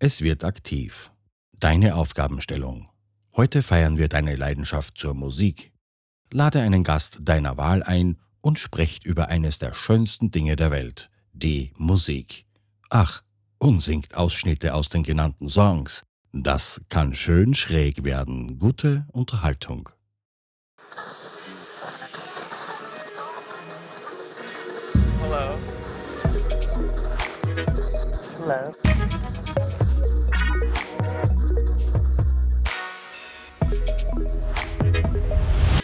Es wird aktiv. Deine Aufgabenstellung. Heute feiern wir deine Leidenschaft zur Musik. Lade einen Gast deiner Wahl ein und sprecht über eines der schönsten Dinge der Welt, die Musik. Ach, und singt Ausschnitte aus den genannten Songs. Das kann schön schräg werden. Gute Unterhaltung. Hello. Hello.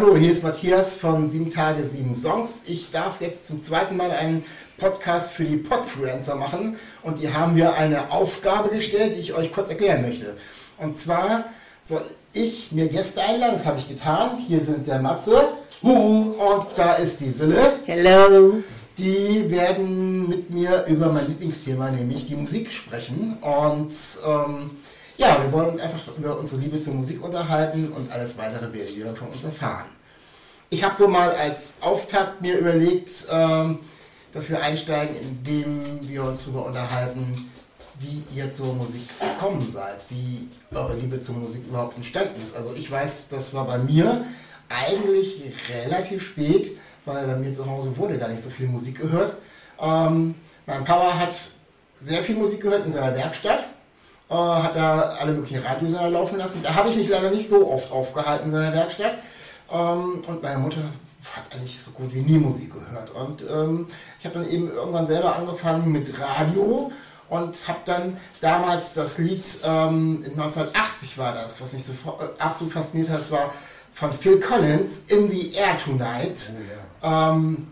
Hallo, hier ist Matthias von 7 Tage, 7 Songs. Ich darf jetzt zum zweiten Mal einen Podcast für die Podfluencer machen und die haben mir eine Aufgabe gestellt, die ich euch kurz erklären möchte. Und zwar soll ich mir Gäste einladen, das habe ich getan. Hier sind der Matze Huhu, und da ist die Sille. Hello. Die werden mit mir über mein Lieblingsthema, nämlich die Musik, sprechen. Und ähm, ja, wir wollen uns einfach über unsere Liebe zur Musik unterhalten und alles weitere werdet ihr von uns erfahren. Ich habe so mal als Auftakt mir überlegt, ähm, dass wir einsteigen, indem wir uns darüber unterhalten, wie ihr zur Musik gekommen seid, wie eure Liebe zur Musik überhaupt entstanden ist. Also ich weiß, das war bei mir eigentlich relativ spät, weil bei mir zu Hause wurde gar nicht so viel Musik gehört. Ähm, mein Papa hat sehr viel Musik gehört in seiner Werkstatt, äh, hat da alle möglichen Radiosender laufen lassen. Da habe ich mich leider nicht so oft aufgehalten in seiner Werkstatt. Ähm, und meine Mutter hat eigentlich so gut wie nie Musik gehört. Und ähm, ich habe dann eben irgendwann selber angefangen mit Radio und habe dann damals das Lied, ähm, 1980 war das, was mich so äh, absolut fasziniert hat, das war von Phil Collins, In the Air Tonight. ähm,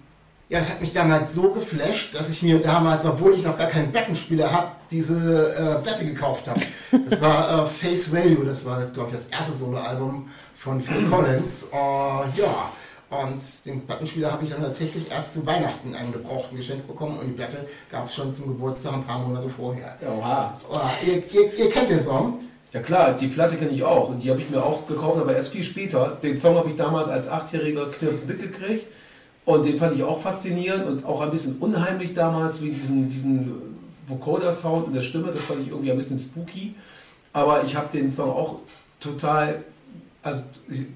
ja, das hat mich damals so geflasht, dass ich mir damals, obwohl ich noch gar keinen Plattenspieler habe, diese äh, Platte gekauft habe. Das war äh, Face Value, das war, glaube ich, das erste Soloalbum von Phil Collins. Äh, ja, und den Plattenspieler habe ich dann tatsächlich erst zu Weihnachten einen gebrauchten geschenkt bekommen und die Platte gab es schon zum Geburtstag ein paar Monate vorher. Oha. Oh, ihr, ihr, ihr kennt den Song? Ja klar, die Platte kenne ich auch und die habe ich mir auch gekauft, aber erst viel später. Den Song habe ich damals als achtjähriger Knirps mitgekriegt und den fand ich auch faszinierend und auch ein bisschen unheimlich damals, wie diesen, diesen Vocoder-Sound und der Stimme, das fand ich irgendwie ein bisschen spooky. Aber ich habe den Song auch total, also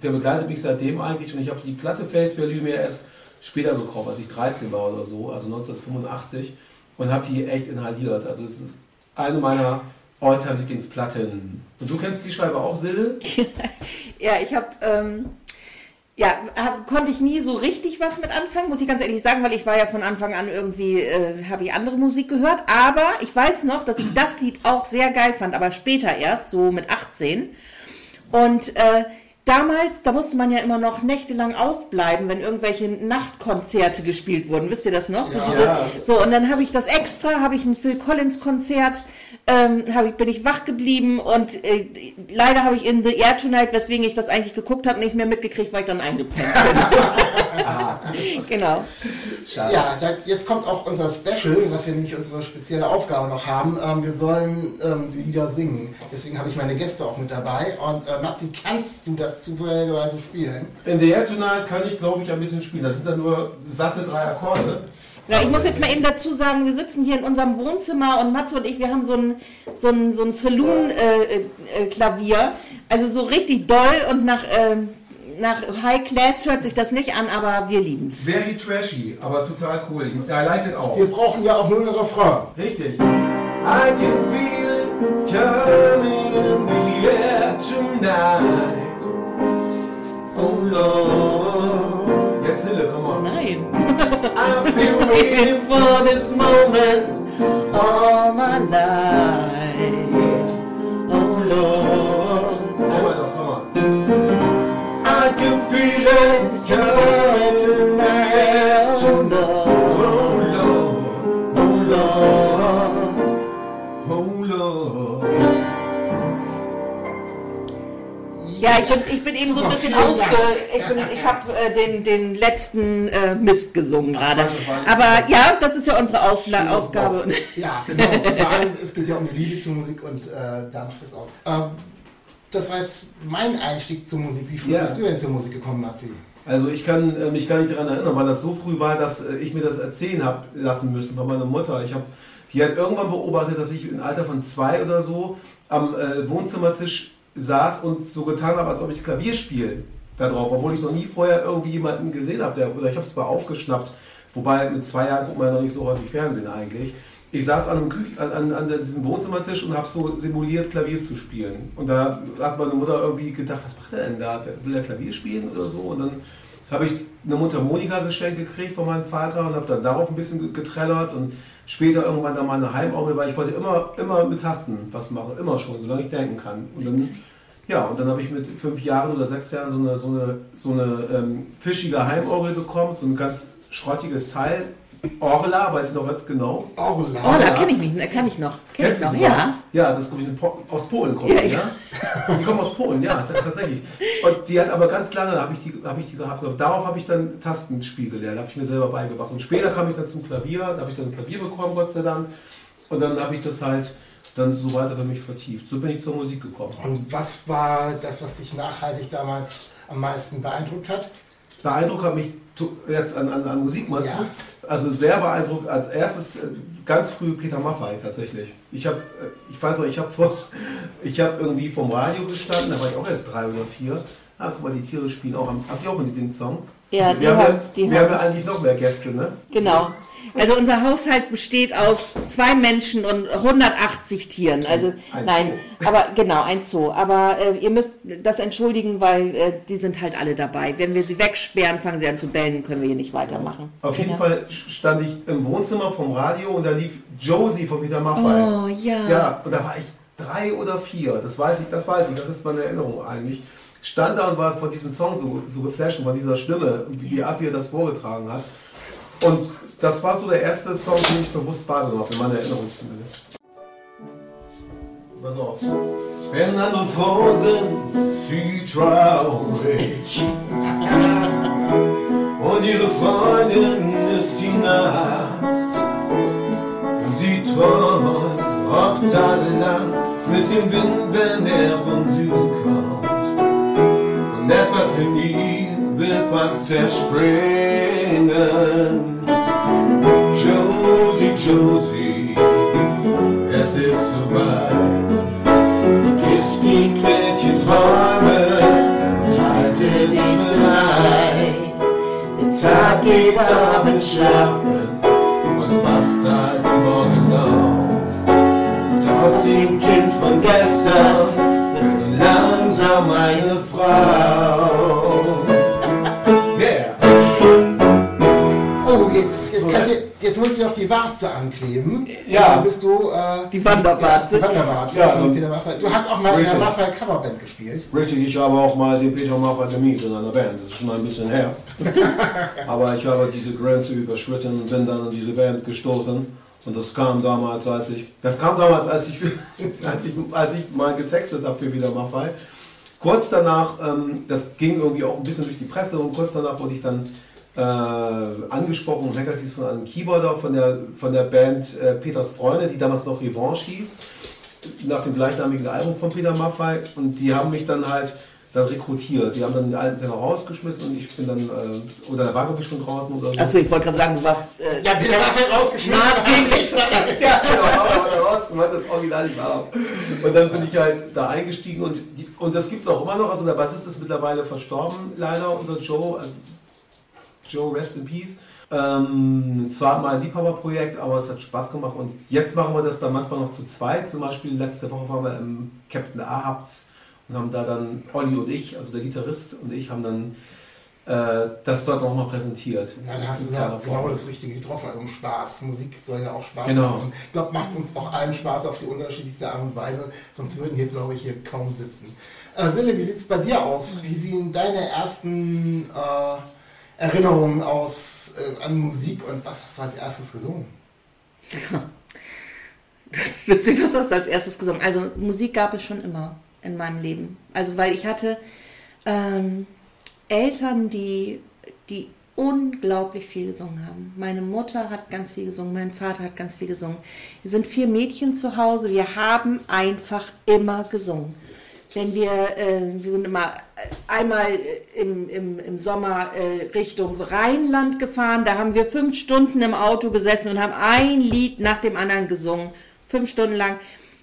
der begleitet mich seitdem eigentlich und ich habe die Platte Face Value mir erst später gekauft, als ich 13 war oder so, also 1985 und habe die echt inhaliert. Also es ist eine meiner Alltime Lieblingsplatten. Und du kennst die Scheibe auch, Sille? Ja, ich habe, ähm, ja, hab, konnte ich nie so richtig was mit anfangen, muss ich ganz ehrlich sagen, weil ich war ja von Anfang an irgendwie, äh, habe ich andere Musik gehört. Aber ich weiß noch, dass ich das Lied auch sehr geil fand, aber später erst, so mit 18. Und äh, damals, da musste man ja immer noch nächtelang aufbleiben, wenn irgendwelche Nachtkonzerte gespielt wurden. Wisst ihr das noch? So, Ja. diese, so und dann habe ich das extra, habe ich ein Phil Collins Konzert, ähm, hab ich, bin ich wach geblieben und äh, leider habe ich in The Air Tonight, weswegen ich das eigentlich geguckt habe, nicht mehr mitgekriegt, weil ich dann eingepennt bin. genau. Ja, da, jetzt kommt auch unser Special, was wir nämlich unsere spezielle Aufgabe noch haben. Ähm, wir sollen ähm, die Lieder singen. Deswegen habe ich meine Gäste auch mit dabei. Und äh, Matzi, kannst du das zufälligerweise spielen? In The Air Tonight kann ich, glaube ich, ein bisschen spielen. Das sind dann nur satte drei Akkorde. Ja, ich muss jetzt mal eben dazu sagen, wir sitzen hier in unserem Wohnzimmer und Matze und ich, wir haben so ein, so ein, so ein Saloon-Klavier. also so richtig doll und nach, ähm, nach High Class hört sich das nicht an, aber wir lieben es. Very trashy, aber total cool. Ich, I like it auch. Wir brauchen ja auch nur einen Refrain. Richtig. I can feel it coming in the air tonight. tonight. Oh Lord. Jetzt Sille, komm on. Nein. I've been waiting for this moment. All my life. Oh Lord. Einmal noch, komm on. I can feel it coming tonight. Oh Lord. Oh Lord. Oh Lord. Oh Lord. Ja, ich bin, ich bin eben so ein bisschen ausge... Ich, bin- ich äh, den, den letzten äh, Mist gesungen gerade. Aber ja, das ist ja unsere Aufla Aufgabe. Ja, genau. Vor allem, es geht ja um die Liebe zur Musik und äh, da macht es aus. Ähm, das war jetzt mein Einstieg zur Musik. Wie früh Ja. bist du denn zur Musik gekommen, Nazi? Also ich kann äh, mich gar nicht daran erinnern, weil das so früh war, dass äh, ich mir das erzählen habe lassen müssen von meiner Mutter. Ich habe, die hat irgendwann beobachtet, dass ich im Alter von zwei oder so am äh, Wohnzimmertisch saß und so getan habe, als ob ich Klavier spiele drauf, obwohl ich noch nie vorher irgendwie jemanden gesehen habe, der, oder ich habe es zwar aufgeschnappt, wobei mit zwei Jahren guckt man ja noch nicht so häufig Fernsehen eigentlich. Ich saß an, einem Küch an, an, an diesem Wohnzimmertisch und habe so simuliert, Klavier zu spielen. Und da hat meine Mutter irgendwie gedacht, was macht er denn da? Will er Klavier spielen oder so? Und dann habe ich eine Mundharmonika geschenkt gekriegt von meinem Vater und habe dann darauf ein bisschen ge- getrellert und später irgendwann dann mal eine Heimorgel, weil ich wollte immer, immer mit Tasten was machen, immer schon, solange ich denken kann. Und dann, ja, und dann habe ich mit fünf Jahren oder sechs Jahren so eine, so eine, so eine ähm, fischige Heimorgel bekommen, so ein ganz schrottiges Teil. Orla, weiß ich noch ganz genau. Orla. Oh, da kenne ich mich, da kann ich noch. Kenn Kennst du noch, ja. noch? Ja, das ist glaube ich eine Po- aus Polen kommt Ja, die, ja. ja. Die kommen aus Polen, ja, tatsächlich. Und die hat aber ganz lange, habe ich, die, hab ich die gehabt. Und darauf habe ich dann Tastenspiel gelernt, habe ich mir selber beigebracht. Und später kam ich dann zum Klavier, da habe ich dann ein Klavier bekommen, Gott sei Dank. Und dann habe ich das halt dann so weiter für mich vertieft. So bin ich zur Musik gekommen. Und was war das, was dich nachhaltig damals am meisten beeindruckt hat? Beeindruckt hat mich jetzt an, an, an Musik meinst Ja. du? Also sehr beeindruckt. Als erstes äh, ganz früh Peter Maffay tatsächlich. Ich habe, ich weiß noch, ich habe vor, ich habe irgendwie vom Radio gestanden, da war ich auch erst drei oder vier. Ah, guck mal, die Tiere spielen auch. Habt ihr auch einen Lieblingssong? Ja, die wir haben, haben- ja, die wir haben- haben ja eigentlich noch mehr Gäste, ne? Genau. Also unser Haushalt besteht aus zwei Menschen und 180 Tieren. Also Ein nein, Zoo. aber genau ein Zoo. Aber äh, ihr müsst das entschuldigen, weil äh, die sind halt alle dabei. Wenn wir sie wegsperren, fangen sie an zu bellen, können wir hier nicht weitermachen. Auf jeden Genau. Fall stand ich im Wohnzimmer vom Radio und da lief Josie von Peter Maffay. Oh ja. Ja, und da war ich drei oder vier, das weiß ich, das weiß ich, das ist meine Erinnerung eigentlich. Stand da und war von diesem Song so, so geflasht und von dieser Stimme, wie die Art, wie er das vorgetragen hat. Und das war so der erste Song, den ich bewusst wahrgenommen habe, in meiner Erinnerung zumindest. Pass auf. Wenn andere vor sind, sie traurig. Und ihre Freundin ist die Nacht. Und sie träumt oft tagelang mit dem Wind, wenn er von Süden kommt. Und etwas in ihm will fast zerspringen. Ankleben. Ja. Dann bist du. Äh, Die Wanderwarze. Die Wanderwarze Ja, von Peter Maffay. Du hast auch mal in der Richtig. Maffay Coverband gespielt. Richtig, ich habe auch mal den Peter Maffay gemietet in einer Band. Das ist schon ein bisschen her. Aber ich habe diese Grenze überschritten und bin dann an diese Band gestoßen. Und das kam damals, als ich, das kam damals, als ich, als ich, als ich mal getextet habe für Peter Maffay. Kurz danach, ähm, das ging irgendwie auch ein bisschen durch die Presse und kurz danach wurde ich dann äh, angesprochen und Hackert hieß von einem Keyboarder von der, von der Band äh, Peters Freunde, die damals noch Revanche hieß nach dem gleichnamigen Album von Peter Maffay und die haben mich dann halt dann rekrutiert. Die haben dann den alten Sänger rausgeschmissen und ich bin dann, äh, oder da war glaube ich schon draußen oder so. Achso, ich wollte gerade sagen, du warst. Äh, Ja, Peter Maffay rausgeschmissen. ja, genau, raus, hat das Original nicht wahr. Und dann bin ich halt da eingestiegen und, die, und das gibt es auch immer noch. Also der Bassist ist mittlerweile verstorben, leider, unser Joe. Joe, rest in peace. Ähm, zwar mal ein Liebhaberprojekt, aber es hat Spaß gemacht und jetzt machen wir das dann manchmal noch zu zweit. Zum Beispiel letzte Woche waren wir im Captain Ahabts und haben da dann Olli und ich, also der Gitarrist und ich, haben dann äh, das dort nochmal präsentiert. Ja, da hast du ja genau das Richtige getroffen, also Spaß. Musik soll ja auch Spaß Genau. machen. Ich glaube, macht uns auch allen Spaß auf die unterschiedlichste Art und Weise, sonst würden wir, glaube ich, hier kaum sitzen. Äh, Sille, wie sieht es bei dir aus? Wie sehen deine ersten äh, Erinnerungen aus äh, an Musik und was hast du als erstes gesungen? Das ist witzig, was hast du als erstes gesungen? Also Musik gab es schon immer in meinem Leben. Also weil ich hatte ähm, Eltern, die, die unglaublich viel gesungen haben. Meine Mutter hat ganz viel gesungen, mein Vater hat ganz viel gesungen. Wir sind vier Mädchen zu Hause, wir haben einfach immer gesungen. Wenn wir, äh, wir sind immer äh, einmal im, im, im Sommer äh, Richtung Rheinland gefahren, da haben wir fünf Stunden im Auto gesessen und haben ein Lied nach dem anderen gesungen, fünf Stunden lang.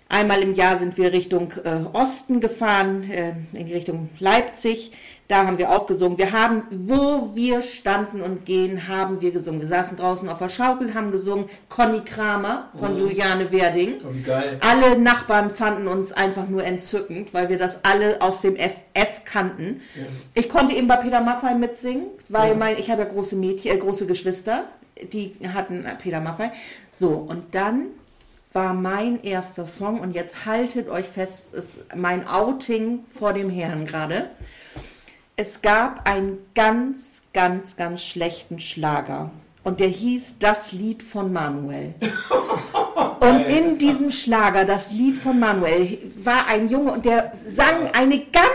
Einmal im Jahr sind wir Richtung äh, Osten gefahren, äh, in Richtung Leipzig. Da haben wir auch gesungen. Wir haben, wo wir standen und gehen, haben wir gesungen. Wir saßen draußen auf der Schaukel, haben gesungen. Conny Kramer von Juliane Werding. Oh, wie geil. Alle Nachbarn fanden uns einfach nur entzückend, weil wir das alle aus dem FF kannten. Ich konnte eben bei Peter Maffay mitsingen, weil Ja. mein, ich habe ja große Mädchen, äh, große Geschwister, die hatten äh, Peter Maffay. So, und dann war mein erster Song und jetzt haltet euch fest, es ist mein Outing vor dem Herrn gerade. Es gab einen ganz, ganz, ganz schlechten Schlager und der hieß Das Lied von Manuel. Und in diesem Schlager, das Lied von Manuel, war ein Junge und der sang eine ganz,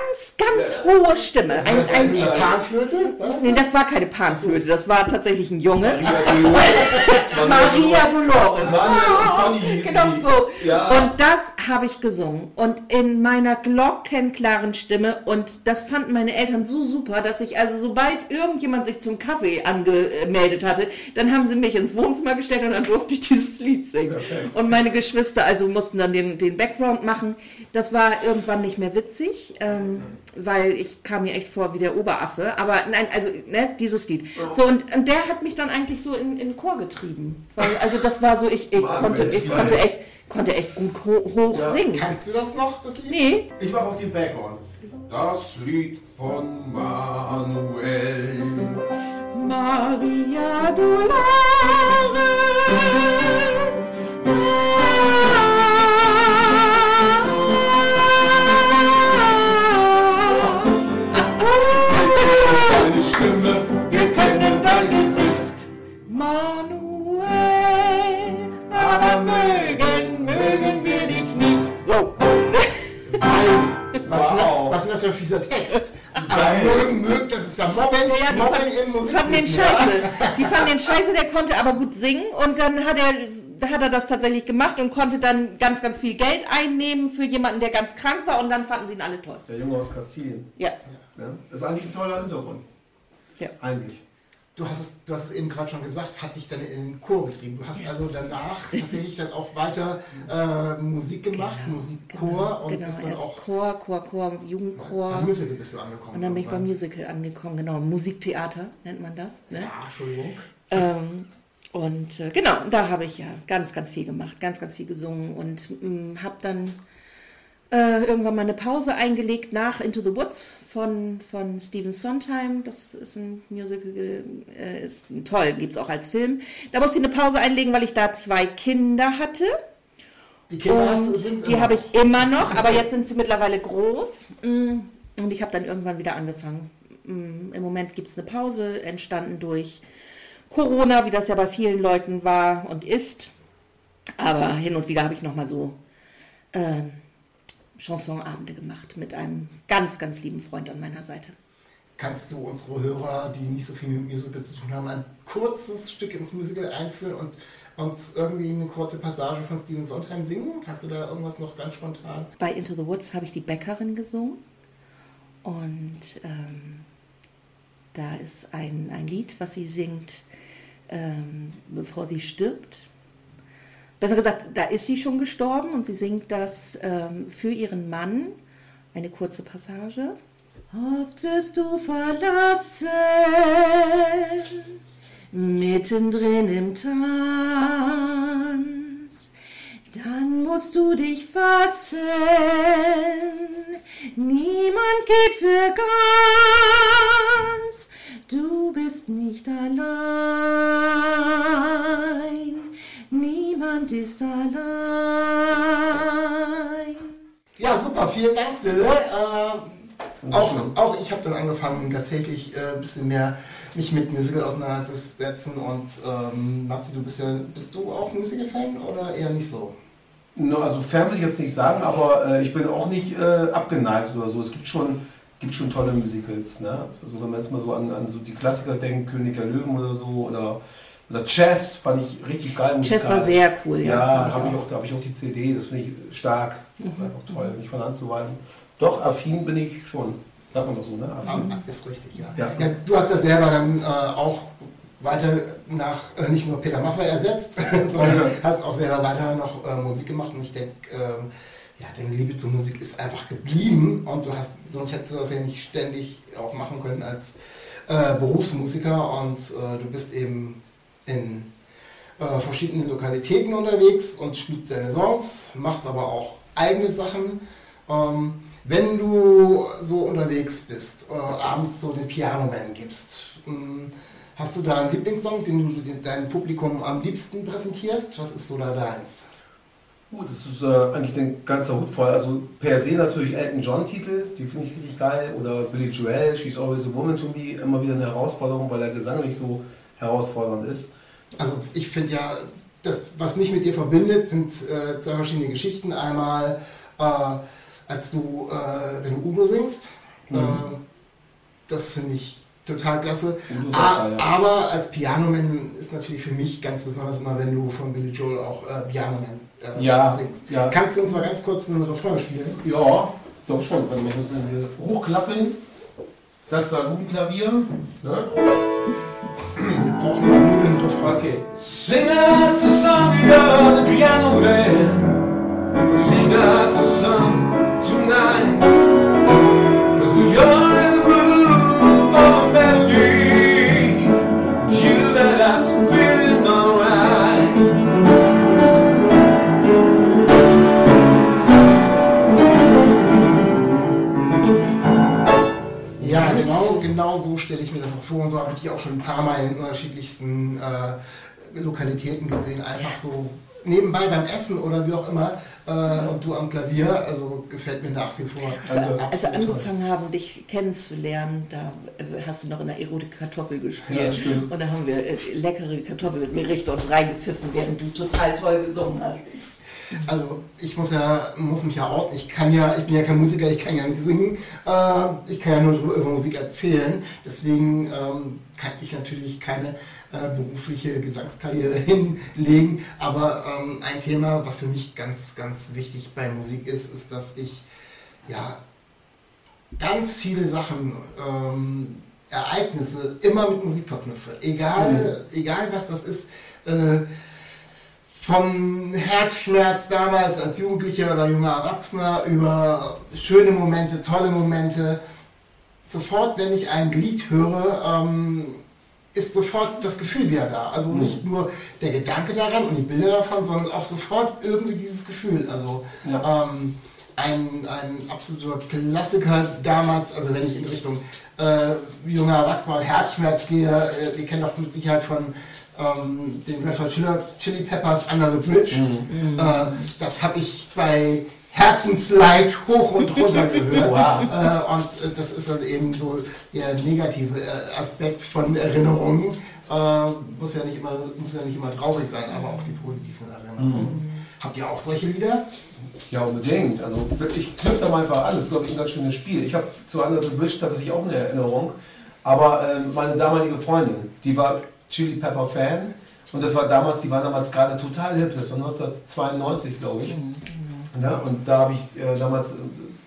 ganz hohe Stimme. Ein, ein, eine Panflöte? Was? nee, das war keine Panflöte, das war tatsächlich ein Junge. Maria Maria Dolores. Hießen genau so. Ja. Und das habe ich gesungen. Und in meiner glockenklaren Stimme. Und das fanden meine Eltern so super, dass ich also, sobald irgendjemand sich zum Kaffee angemeldet hatte, dann haben sie mich ins Wohnzimmer gestellt und dann durfte ich dieses Lied singen. Perfekt. Und meine Geschwister also mussten dann den, den Background machen. Das war irgendwann nicht mehr witzig, ähm, weil ich kam mir echt vor wie der Oberaffe. Aber nein, also ne, dieses Lied. So und, und der hat mich dann eigentlich so in, in den Chor getrieben. Weil, also das war so, ich, ich, Mann, konnte, ich konnte echt, konnte echt gut ho hoch Ja. singen. Kannst du das noch, das Lied? Nee, Ich mache auch den Background. Das Lied von Manuel. Maria Dolores. Aber mögen, mögen, das ist ja Mobbing, Ja, die Mobbing fand- im Die fanden den scheiße. Die fanden den scheiße, der konnte aber gut singen und dann hat er, hat er das tatsächlich gemacht und konnte dann ganz, ganz viel Geld einnehmen für jemanden, der ganz krank war und dann fanden sie ihn alle toll. Der Junge aus Kastilien. Ja. Ja? Das ist eigentlich ein toller Hintergrund. Ja. Eigentlich. Du hast, es, du hast es eben gerade schon gesagt, hat dich dann in den Chor getrieben. Du hast also danach tatsächlich dann auch weiter äh, Musik gemacht, Musikchor und genau, bist dann erst auch Chor, Chor, Chor, Jugendchor. beim Musical bist du angekommen. Und dann bin ich beim. Musical angekommen, genau. Musiktheater nennt man das. Ne? Ja, Entschuldigung. Ähm, und äh, genau, da habe ich ja ganz, ganz viel gemacht, ganz, ganz viel gesungen und habe dann äh, irgendwann mal eine Pause eingelegt nach Into the Woods von, von Stephen Sondheim. Das ist ein Musical, äh, ist toll, gibt es auch als Film. Da musste ich eine Pause einlegen, weil ich da zwei Kinder hatte. Die Kinder hast du übrigens die habe ich immer noch, aber jetzt sind sie mittlerweile groß. Mm, Und ich habe dann irgendwann wieder angefangen. Mm, Im Moment gibt es eine Pause, entstanden durch Corona, wie das ja bei vielen Leuten war und ist. Aber hin und wieder habe ich nochmal so ähm, Chansonabende gemacht mit einem ganz, ganz lieben Freund an meiner Seite. Kannst du unsere Hörer, die nicht so viel mit Musical zu tun haben, ein kurzes Stück ins Musical einführen und uns irgendwie eine kurze Passage von Stephen Sondheim singen? Hast du da irgendwas noch ganz spontan? Bei Into the Woods habe ich die Bäckerin gesungen. Und ähm, da ist ein, ein Lied, was sie singt, ähm, bevor sie stirbt. Besser gesagt, da ist sie schon gestorben und sie singt das ähm, für ihren Mann. Eine kurze Passage. Oft wirst du verlassen, mittendrin im Tanz. Dann musst du dich fassen, niemand geht für ganz, du bist nicht allein, niemand ist allein. Ja, super, vielen Dank, Sille. Äh, auch, auch ich habe dann angefangen, tatsächlich äh, ein bisschen mehr mich mit Musical auseinanderzusetzen. Und ähm, Matze, du bist ja, bist du auch Musical-Fan oder eher nicht so? No, also fern will ich jetzt nicht sagen, aber äh, ich bin auch nicht äh, abgeneigt oder so. Es gibt schon, gibt schon tolle Musicals. Ne? Also wenn man jetzt mal so an, an so die Klassiker denkt, König der Löwen oder so, oder, oder Chess fand ich richtig geil. Chess war sehr cool, ja. Ja, habe ich auch, da habe ich auch die CD, das finde ich stark. Das ist einfach toll, nicht von Hand zu weisen. Doch, affin bin ich schon. Sagt man doch so, ne? Affin. Ist richtig, ja. Ja. ja. Du hast ja selber dann äh, auch weiter nach äh, nicht nur Peter Maffay ersetzt, sondern hast auch selber weiter noch äh, Musik gemacht. Und ich denke, ähm, ja, deine Liebe zur Musik ist einfach geblieben und du hast, sonst hättest du das ja nicht ständig auch machen können als äh, Berufsmusiker und äh, du bist eben in äh, verschiedenen Lokalitäten unterwegs und spielst deine Songs, machst aber auch eigene Sachen. Ähm, wenn du so unterwegs bist, äh, abends so den Piano-Man gibst, mh, hast du da einen Lieblingssong, den du deinem Publikum am liebsten präsentierst? Was ist so da deins? Gut, das ist äh, eigentlich ein ganzer Hut voll. Also per se natürlich Elton John Titel, die finde ich richtig geil. Oder Billy Joel, She's Always a Woman to Me, immer wieder eine Herausforderung, weil der Gesang nicht so herausfordernd ist. Also ich finde ja, das, was mich mit dir verbindet, sind äh, zwei verschiedene Geschichten. Einmal, äh, als du, äh, wenn du Udo singst, Mhm. äh, das finde ich total klasse. A- ja. Aber als Pianoman ist natürlich für mich ganz besonders immer, wenn du von Billy Joel auch äh, Pianoman äh, Ja, singst. ja. Kannst du uns mal ganz kurz einen Refrain spielen? Ja, doch schon. Wenn wir müssen hier hochklappen. Das Salutenklavier. Ne? Wir brauchen nur den Refrain. Okay. Sing us a song, you're the piano man. Sing us a song stelle ich mir das auch vor. Und so habe ich dich auch schon ein paar Mal in unterschiedlichsten äh, Lokalitäten gesehen. Einfach so nebenbei beim Essen oder wie auch immer. Äh, und du am Klavier. Also gefällt mir nach wie vor. Als wir absolut toll. angefangen haben, dich kennenzulernen, da äh, hast du noch in der Erotik Kartoffel gespielt. Ja, und da haben wir äh, leckere Kartoffelgerichte uns reingepfiffen, während du total toll gesungen hast. Also ich muss ja, muss mich ja orten. Ich kann ja, ich bin ja kein Musiker, ich kann ja nicht singen. Äh, ich kann ja nur über Musik erzählen. Deswegen ähm, kann ich natürlich keine äh, berufliche Gesangskarriere hinlegen. Aber ähm, ein Thema, was für mich ganz, ganz wichtig bei Musik ist, ist, dass ich ja ganz viele Sachen, ähm, Ereignisse immer mit Musik verknüpfe. Egal, egal was das ist. Äh, vom Herzschmerz damals als Jugendlicher oder junger Erwachsener über schöne Momente, tolle Momente. Sofort, wenn ich ein Lied höre, ähm, ist sofort das Gefühl wieder da. Also nicht nur der Gedanke daran und die Bilder davon, sondern auch sofort irgendwie dieses Gefühl. Also Ja. ähm, ein, ein absoluter Klassiker damals, also wenn ich in Richtung äh, junger Erwachsener Herzschmerz gehe, äh, ihr kennt doch mit Sicherheit von ähm, den Red Hot Chili, Peppers Under the Bridge. Äh, das habe ich bei Herzensleid hoch und runter gehört. Wow. Äh, und äh, das ist dann eben so der negative äh, Aspekt von Erinnerungen. Äh, muss, ja nicht immer, muss ja nicht immer traurig sein, aber auch die positiven Erinnerungen. Habt ihr auch solche Lieder? Ja, unbedingt. Also ich knüpfe da mal einfach alles. Das ist, glaube ich, ein ganz schönes Spiel. Ich habe zu Under the Bridge tatsächlich auch eine Erinnerung. Aber ähm, meine damalige Freundin, die war Chili Pepper Fan. Und das war damals, die war damals gerade total hip. Das war 1992, glaube ich. Ja, und da habe ich äh, damals, äh,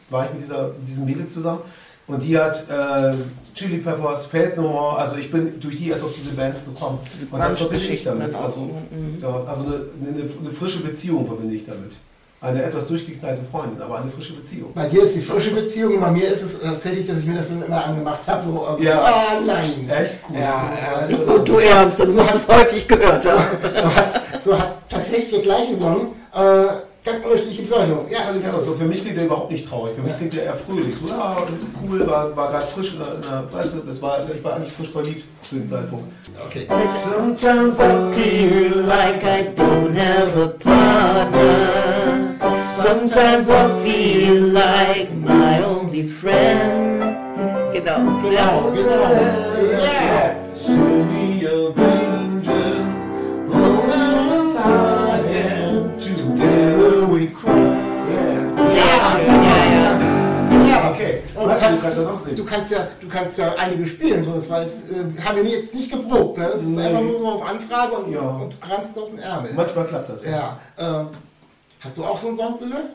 war ich mit dieser, diesem Mädel zusammen. Und die hat äh, Chili Peppers, Feldnummer, also ich bin durch die erst auf diese Bands gekommen. Und das verbinde ich damit. Also, Mhm. also eine, eine, eine frische Beziehung verbinde ich damit. Eine etwas durchgeknallte Freundin, aber eine frische Beziehung. Bei dir ist die frische Beziehung, bei mir ist es tatsächlich, dass ich mir das dann immer angemacht habe. So, Ja. Ah, nein. Echt cool. Ja, So- ja, so- das Und du Ernst, du musst es häufig gehört haben. so, hat, so hat tatsächlich der gleiche Song äh, ganz unterschiedliche Bedeutungen. Ja, völlig anders. So, für mich klingt der überhaupt nicht traurig. Für mich klingt der eher fröhlich. So, ja, cool, war, war gerade frisch in der, in der, weißt du, das war, ich war eigentlich frisch verliebt zu dem Zeitpunkt. Okay. Sometimes I feel like I don't have a partner. Sometimes I feel like my only friend. Genau. Genau, genau. Ja. City of angels, home outside and together we cry. Schön, ja, ja. Ja, Okay, Und du kannst kannst, du kannst ja, du kannst ja einige spielen, so das war jetzt, äh, haben wir jetzt nicht geprobt, ne? Das ist Nee. einfach nur so auf Anfrage und, Ja. und du kramst aus dem Ärmel. Manchmal klappt das. Ja. Äh, hast du auch so einen Soundsille?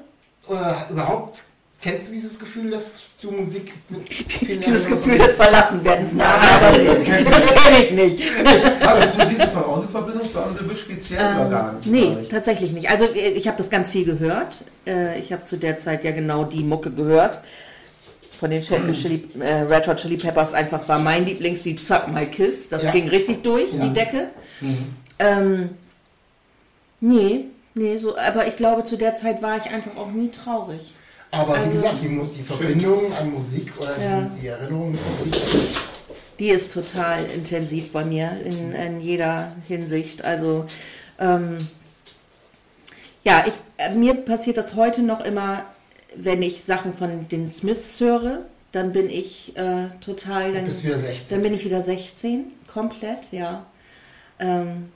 Oder überhaupt kennst du dieses Gefühl, dass du Musik mit Dieses Gefühl des Verlassenwerdens. Nein, das kenne ich nicht. Hast du für diesen Song auch eine Verbindung zu einem Bit speziell oder gar nicht? Gar Nee, nicht? tatsächlich nicht. Also äh, ich habe das ganz viel gehört. Äh, Ich habe zu der Zeit ja genau die Mucke gehört. Von den Chili, Chili, äh, Red Hot Chili Peppers einfach war mein Lieblingslied Suck My Kiss. Das Ja. ging richtig durch, Ja. die Decke. Ähm, nee, nee, so, aber ich glaube, zu der Zeit war ich einfach auch nie traurig. Aber wie Also- gesagt, die, die Verbindung an Musik oder Ja. die, die Erinnerung mit Musik. Die ist total intensiv bei mir in, in jeder Hinsicht. Also ähm, ja, ich, mir passiert das heute noch immer, wenn ich Sachen von den Smiths höre, dann bin ich äh, total, dann, bist wieder 16. dann bin ich wieder 16, komplett, ja. Ähm,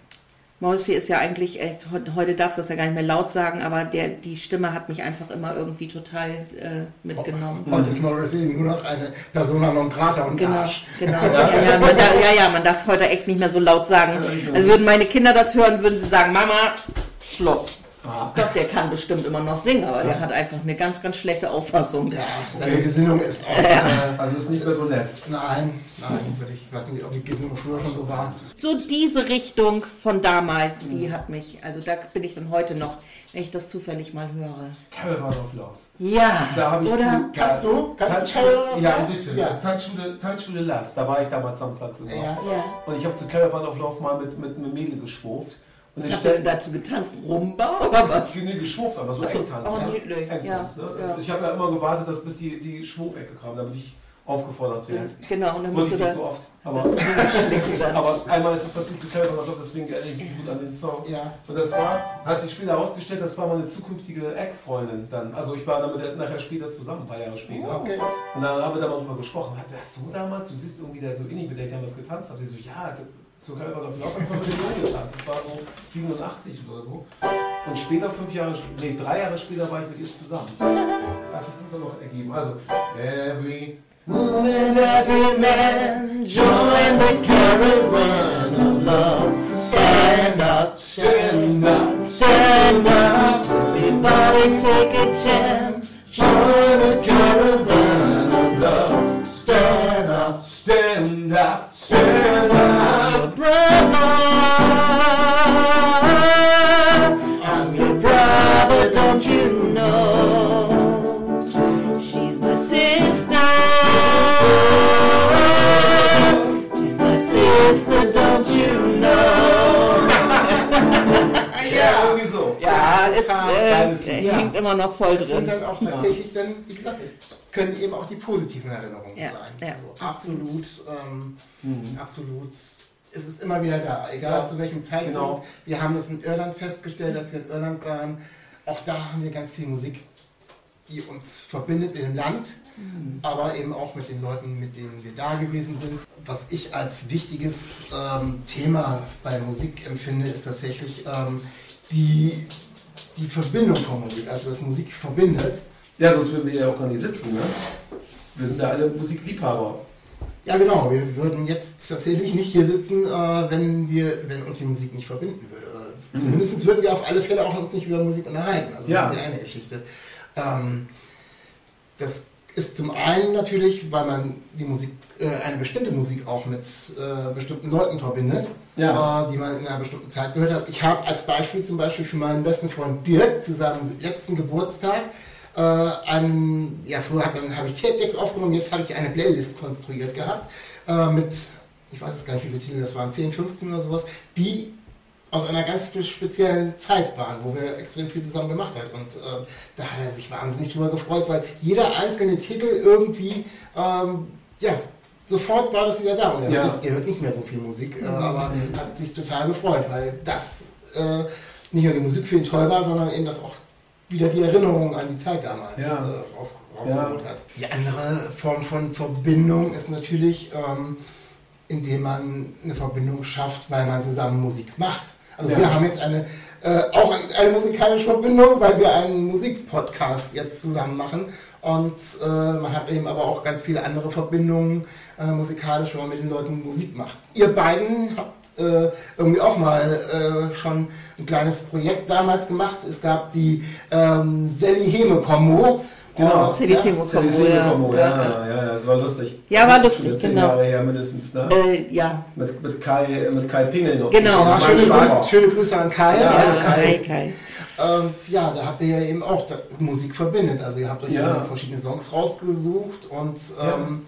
Morrissey ist ja eigentlich echt, he- heute darfst du das ja gar nicht mehr laut sagen, aber der, die Stimme hat mich einfach immer irgendwie total äh, mitgenommen. Und ist Morrissey nur noch eine Persona non grata und Genau, Arsch. genau. Ja, ja, man, ja, ja, man darf es heute echt nicht mehr so laut sagen. Also würden meine Kinder das hören, würden sie sagen, Mama, Schluss. Ah. Doch, der kann bestimmt immer noch singen, aber der hat einfach eine ganz, ganz schlechte Auffassung. Ja, seine Gesinnung ist auch. Äh, Also ist nicht mehr so nett. nein, nein, würde ich, ich weiß nicht, ob die Gesinnung früher schon so war. So diese Richtung von damals, die hat mich, also da bin ich dann heute noch, wenn ich das zufällig mal höre. Caravan of Love. Ja, Da habe ich oder? zu- Kannst du? Kannst du Tanzschule, Caravan ja, ein bisschen. Ja. Also Tanzschule, Tanzschule Last, da war ich damals samstags immer. Ja. Ja. Und ich habe zu Caravan of Love mal mit, mit einem Mädel geschwurft. Und Was ich habt ihr dazu getanzt? Rumba oder was? Sie nee, geschwurft, aber so Ach so, Engtanz. oh, ja. Engtanz, Ja, ne? ja. Ich habe ja immer gewartet, dass bis die, die Schwurfecke kam, damit ich aufgefordert werde. Genau, und dann musst du ich da nicht so oft. Aber, aber einmal ist das passiert zu of Love, deswegen erinnere ich mich so gut an den Song. Ja. Und das war, hat sich später herausgestellt, das war meine zukünftige Ex-Freundin dann. Also ich war dann mit der nachher später zusammen, ein paar Jahre später. Okay. Und dann haben wir da mal drüber gesprochen. Hat das so damals? Du siehst irgendwie der so innig, mit der ich damals getanzt habe. Die so, ja, zu Lauf haben wir mit dem Jungen getanzt. Das war so 87 oder so. Und später, fünf Jahre, nee, drei Jahre später war ich mit ihr zusammen. Hat sich dann noch ergeben. Also, every Woman, every man, join the caravan positiven Erinnerungen Ja, sein. ja, also absolut, ähm, Mhm. absolut. Es ist immer wieder da, egal Ja, zu welchem Zeitpunkt. genau. Wir haben das in Irland festgestellt, als wir in Irland waren. Auch da haben wir ganz viel Musik, die uns verbindet mit dem Land, Mhm. aber eben auch mit den Leuten, mit denen wir da gewesen sind. Was ich als wichtiges ähm, Thema bei Musik empfinde, ist tatsächlich ähm, die, die Verbindung von Musik, also dass Musik verbindet. Ja, sonst würden wir ja auch gar nicht sitzen, ne? Wir sind ja alle Musikliebhaber. Ja, genau. Wir würden jetzt tatsächlich nicht hier sitzen, äh, wenn, wir, wenn uns die Musik nicht verbinden würde. Äh, Zumindest würden wir auf alle Fälle auch uns nicht über Musik unterhalten. Also Ja. das ist die eine Geschichte. Ähm, das ist zum einen natürlich, weil man die Musik, äh, eine bestimmte Musik auch mit äh, bestimmten Leuten verbindet, Ja. die man in einer bestimmten Zeit gehört hat. Ich habe als Beispiel zum Beispiel für meinen besten Freund Dirk zu seinem letzten Geburtstag äh, einen, ja früher habe hab ich Tape-Decks aufgenommen, jetzt habe ich eine Playlist konstruiert gehabt äh, mit, ich weiß jetzt gar nicht, wie viele Titel das waren, 10, 15 oder sowas, die aus einer ganz speziellen Zeit waren, wo wir extrem viel zusammen gemacht haben. Und äh, da hat er sich wahnsinnig drüber gefreut, weil jeder einzelne Titel irgendwie, ähm, ja, sofort war das wieder da. Und er, Ja. hört, nicht, er hört nicht mehr so viel Musik, äh, aber hat sich total gefreut, weil das äh, nicht nur die Musik für ihn toll war, sondern eben das auch wieder die Erinnerung an die Zeit damals Ja. äh, raus, rausgeholt hat. Die andere Form von Verbindung ist natürlich, ähm, indem man eine Verbindung schafft, weil man zusammen Musik macht. Also Ja. wir haben jetzt eine, äh, auch eine musikalische Verbindung, weil wir einen Musikpodcast jetzt zusammen machen. Und äh, man hat eben aber auch ganz viele andere Verbindungen äh, musikalisch, wenn man mit den Leuten Musik macht. Ihr beiden habt äh, irgendwie auch mal äh, schon ein kleines Projekt damals gemacht. Es gab die ähm, Sally Heme Combo. Genau. Und, Cellissimo ja, ja. Combo, Ja, ja, ja. das war lustig. Ja, war lustig, zehn genau. Jahre her mindestens, ne? Äh, ja, Mit, mit, Kai, mit Kai Pingel noch. Genau. Ja, schöne. Grüße, schöne Grüße an Kai. Ja, ja, Kai, Kai. Und ja, da habt ihr ja eben auch Musik verbindet. Also ihr habt euch Ja. ja. verschiedene Songs rausgesucht und Ja. ähm,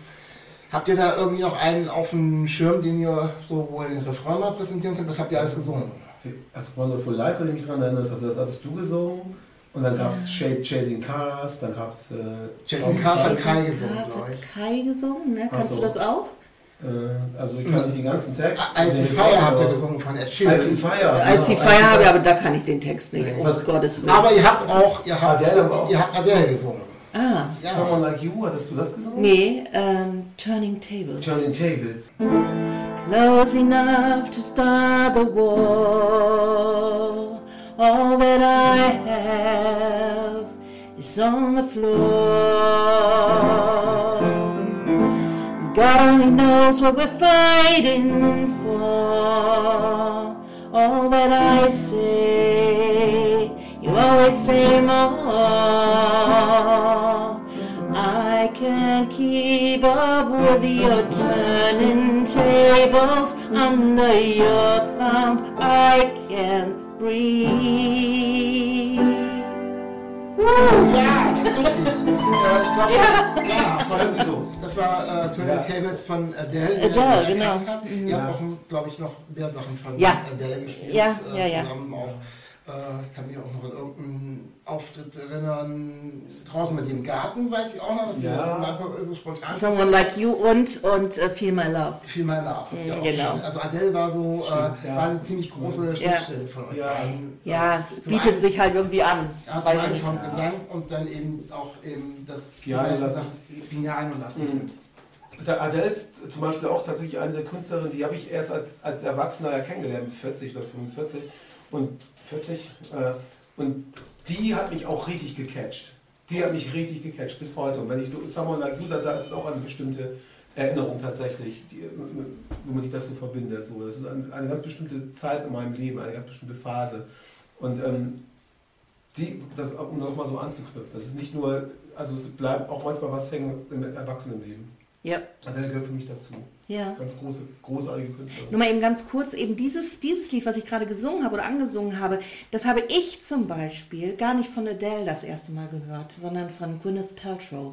habt ihr da irgendwie noch einen auf dem Schirm, den ihr so, wo ihr den Refrain mal präsentieren könnt? Was habt ihr alles gesungen? Also Wonderful Life, wenn ich mich dran erinnere, also das hattest du gesungen. Und dann gab es Chasing Cars, dann gab es. Äh, Songs- Cars hat Kai gesungen, glaube hat ich. Kai gesungen, ne? Kannst so. du das auch? Äh, also ich kann nicht den ganzen Text. Icy den Fire habt ihr gesungen von Ed Icy Sheeran. Fire. Als die genau, Feier habe, Fire. aber da kann ich den Text nicht. Um Was- Gottes Willen. Aber ihr habt auch, ihr habt, Adele ihr habt Adele gesungen. Ah. Someone Like You, hattest du das gesungen? nee, ähm, Turning Tables. Turning Tables. Close enough to start the war. All that I have is on the floor. God only knows what we're fighting for. All that I say, always say more. I can't keep up with your turning tables under your thumb. I can't breathe. Ja, das ist richtig. äh, ich glaube, ja. von, Irgendwie so. das war äh, Turning Ja. Tables von Adele, wer Adele, das genau. erkannt hat. Ihr Ja. habt auch, glaube ich, noch mehr Sachen von Ja. Adele gespielt. Ja, äh, ja, ja. Zusammen auch. Äh, ich kann mich auch noch an irgendeinen Auftritt erinnern, draußen mit dem Garten, weiß ich auch noch, dass Ja. ihr so spontan Someone like you und, und äh, Feel My Love. nach. habt ihr Mm, auch genau. Also Adele war so, äh, ja. war eine ziemlich große Schnittstelle von euch Ja. Ja, Äh, bietet einen- sich halt irgendwie an. Ja, zum einen ich vom. Gesang und dann eben auch eben das die meisten lastig. Sachen, die Piano lastig Mhm. sind. Adele ist zum Beispiel auch tatsächlich eine der Künstlerinnen, die habe ich erst als, als Erwachsener ja kennengelernt, mit 40 oder 45 und 40. Äh, und die hat mich auch richtig gecatcht. Die hat mich richtig gecatcht bis heute. Und wenn ich so Someone Like You, da, da ist es auch eine bestimmte Erinnerung tatsächlich, die, womit ich das so verbinde. So, das ist ein, eine ganz bestimmte Zeit in meinem Leben, eine ganz bestimmte Phase. Und ähm, die, das, um das mal so anzuknüpfen, das ist nicht nur, also es bleibt auch manchmal was hängen im Erwachsenenleben. Ja, Adele gehört für mich dazu. Ja. Ganz große, großartige Künstlerin. Nur mal eben ganz kurz, eben dieses, dieses Lied, was ich gerade gesungen habe oder angesungen habe, das habe ich zum Beispiel gar nicht von Adele das erste Mal gehört, sondern von Gwyneth Paltrow.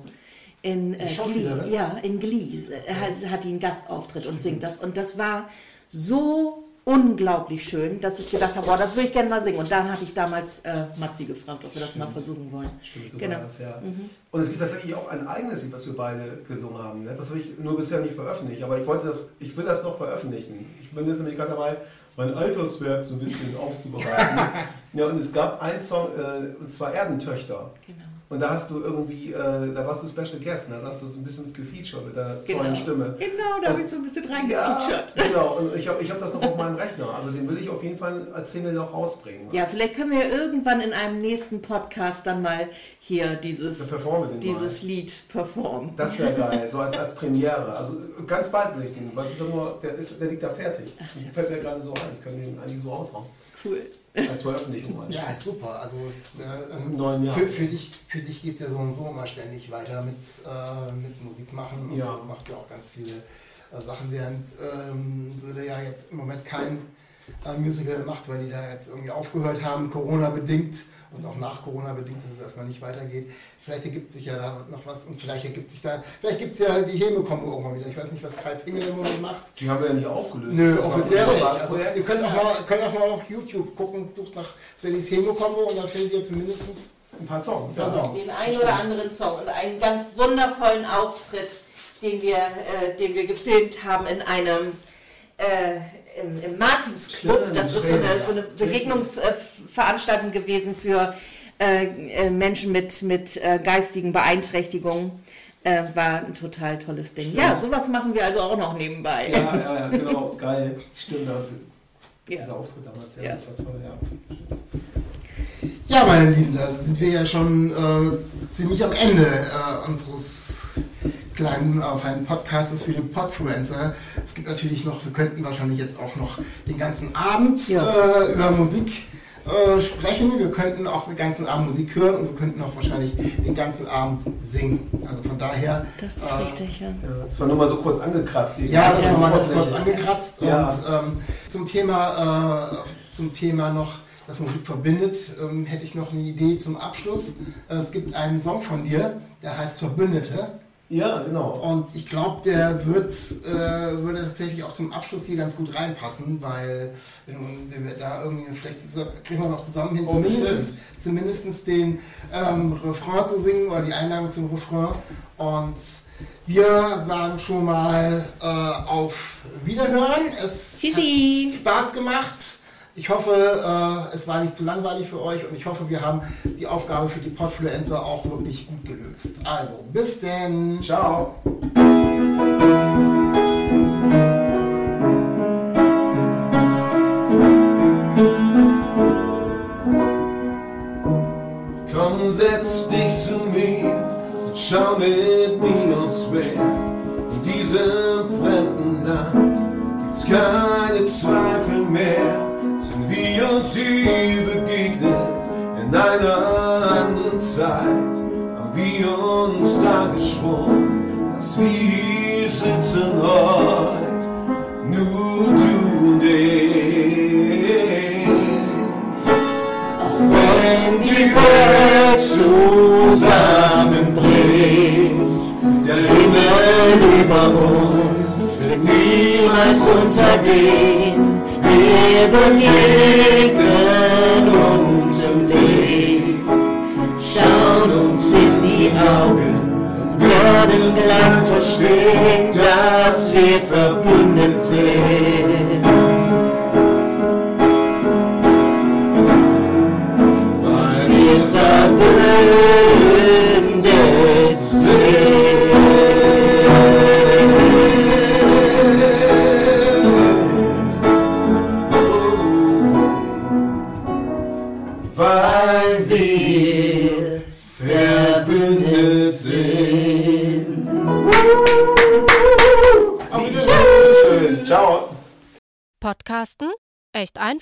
In äh, Glee, ja, in Glee äh, hat, hat die einen Gastauftritt und singt das. Und das war so unglaublich schön, dass ich gedacht habe, boah, das würde ich gerne mal singen. Und dann hatte ich damals äh, Matzi gefragt, ob wir das mal versuchen wollen. Stimmt, so Genau. das, ja. Und es gibt tatsächlich auch ein eigenes Lied, was wir beide gesungen haben. Ne? Das habe ich nur bisher nicht veröffentlicht, aber ich wollte das, ich will das noch veröffentlichen. Ich bin jetzt nämlich gerade dabei, mein Alterswerk so ein bisschen aufzubereiten. ja, und es gab einen Song, äh, und zwar Erdentöchter. Genau. Und da hast du irgendwie, äh, da warst du Special Guest, ne? da hast du so ein bisschen gefeatured mit deiner Genau. tollen Stimme. Genau, da habe ich so ein bisschen reingefeatured. Ja, genau. Und ich habe ich hab das noch auf meinem Rechner. Also den will ich auf jeden Fall als Single noch rausbringen. Ja, vielleicht können wir irgendwann in einem nächsten Podcast dann mal hier dieses, dieses mal. Lied performen. Das wäre geil, so als, als Premiere. Also ganz bald will ich den. Was ist ja nur, der, ist, der liegt da fertig. Ach, Fällt mir gerade so ein. Ich könnte den eigentlich so raushauen. Cool. Als Veröffentlichung. Ja, super. Also äh, für, für dich, für dich geht es ja so und so immer ständig weiter mit, äh, mit Musik machen. Und Ja. du machst ja auch ganz viele äh, Sachen, während ähm, ja jetzt im Moment kein Musical macht, weil die da jetzt irgendwie aufgehört haben, Corona-bedingt und auch nach Corona bedingt, dass es erstmal nicht weitergeht. Vielleicht ergibt sich ja da noch was und vielleicht ergibt sich da, vielleicht gibt es ja die Heme-Kombo irgendwann wieder. Ich weiß nicht, was Kai Pingel im Moment macht. Die haben wir ja nie aufgelöst. Nö, offiziell nicht. Also, ihr könnt auch, mal, könnt auch mal auf YouTube gucken, sucht nach Sallys Heme-Kombo und da findet ihr zumindest ein paar Songs. ein paar ja. Songs. Den einen oder anderen Song und einen ganz wundervollen Auftritt, den wir, äh, den wir gefilmt haben in einem äh, im, im Martinsclub. Stimmt, Das ist so stimmt, eine, so eine Begegnungsveranstaltung gewesen für äh, äh, Menschen mit, mit äh, geistigen Beeinträchtigungen. Äh, war ein total tolles Ding. Ja, sowas machen wir also auch noch nebenbei. Ja, ja, ja, genau, geil. Stimmt, Ja. dieser Auftritt damals, ja, Ja. das war toll, ja. Ja, meine Lieben, da sind wir ja schon äh, ziemlich am Ende äh, unseres kleinen äh, feinen Podcastes für den Podfluencer. Es gibt natürlich noch, wir könnten wahrscheinlich jetzt auch noch den ganzen Abend Ja. äh, über Musik äh, sprechen. Wir könnten auch den ganzen Abend Musik hören und wir könnten auch wahrscheinlich den ganzen Abend singen. Also von daher. Das ist äh, richtig, ja. Das war nur mal so kurz angekratzt. Ja, das Ja. war mal ganz kurz angekratzt. Ja. Und ähm, zum, Thema, äh, zum Thema noch, das Musik verbindet, ähm, hätte ich noch eine Idee zum Abschluss. Äh, es gibt einen Song von dir, der heißt Verbündete. Ja, genau. Und ich glaube, der wird, äh, würde tatsächlich auch zum Abschluss hier ganz gut reinpassen, weil wenn, wenn wir da irgendwie vielleicht kriegen wir es auch zusammen hin, Oh, zumindest, zumindest den ähm, Refrain zu singen oder die Einladung zum Refrain. Und wir sagen schon mal äh, auf Wiederhören. Es Tschüssi. hat Spaß gemacht. Ich hoffe, äh, es war nicht zu langweilig für euch und ich hoffe, wir haben die Aufgabe für die Podfluencer auch wirklich gut gelöst. Also, bis denn. Ciao. Komm, setz dich zu mir und schau mit mir aufs Meer. In diesem fremden Land gibt's keine über uns. Wird niemals untergehen. Wir begegnen uns im Licht, schauen uns in die Augen, werden gleich verstehen, dass wir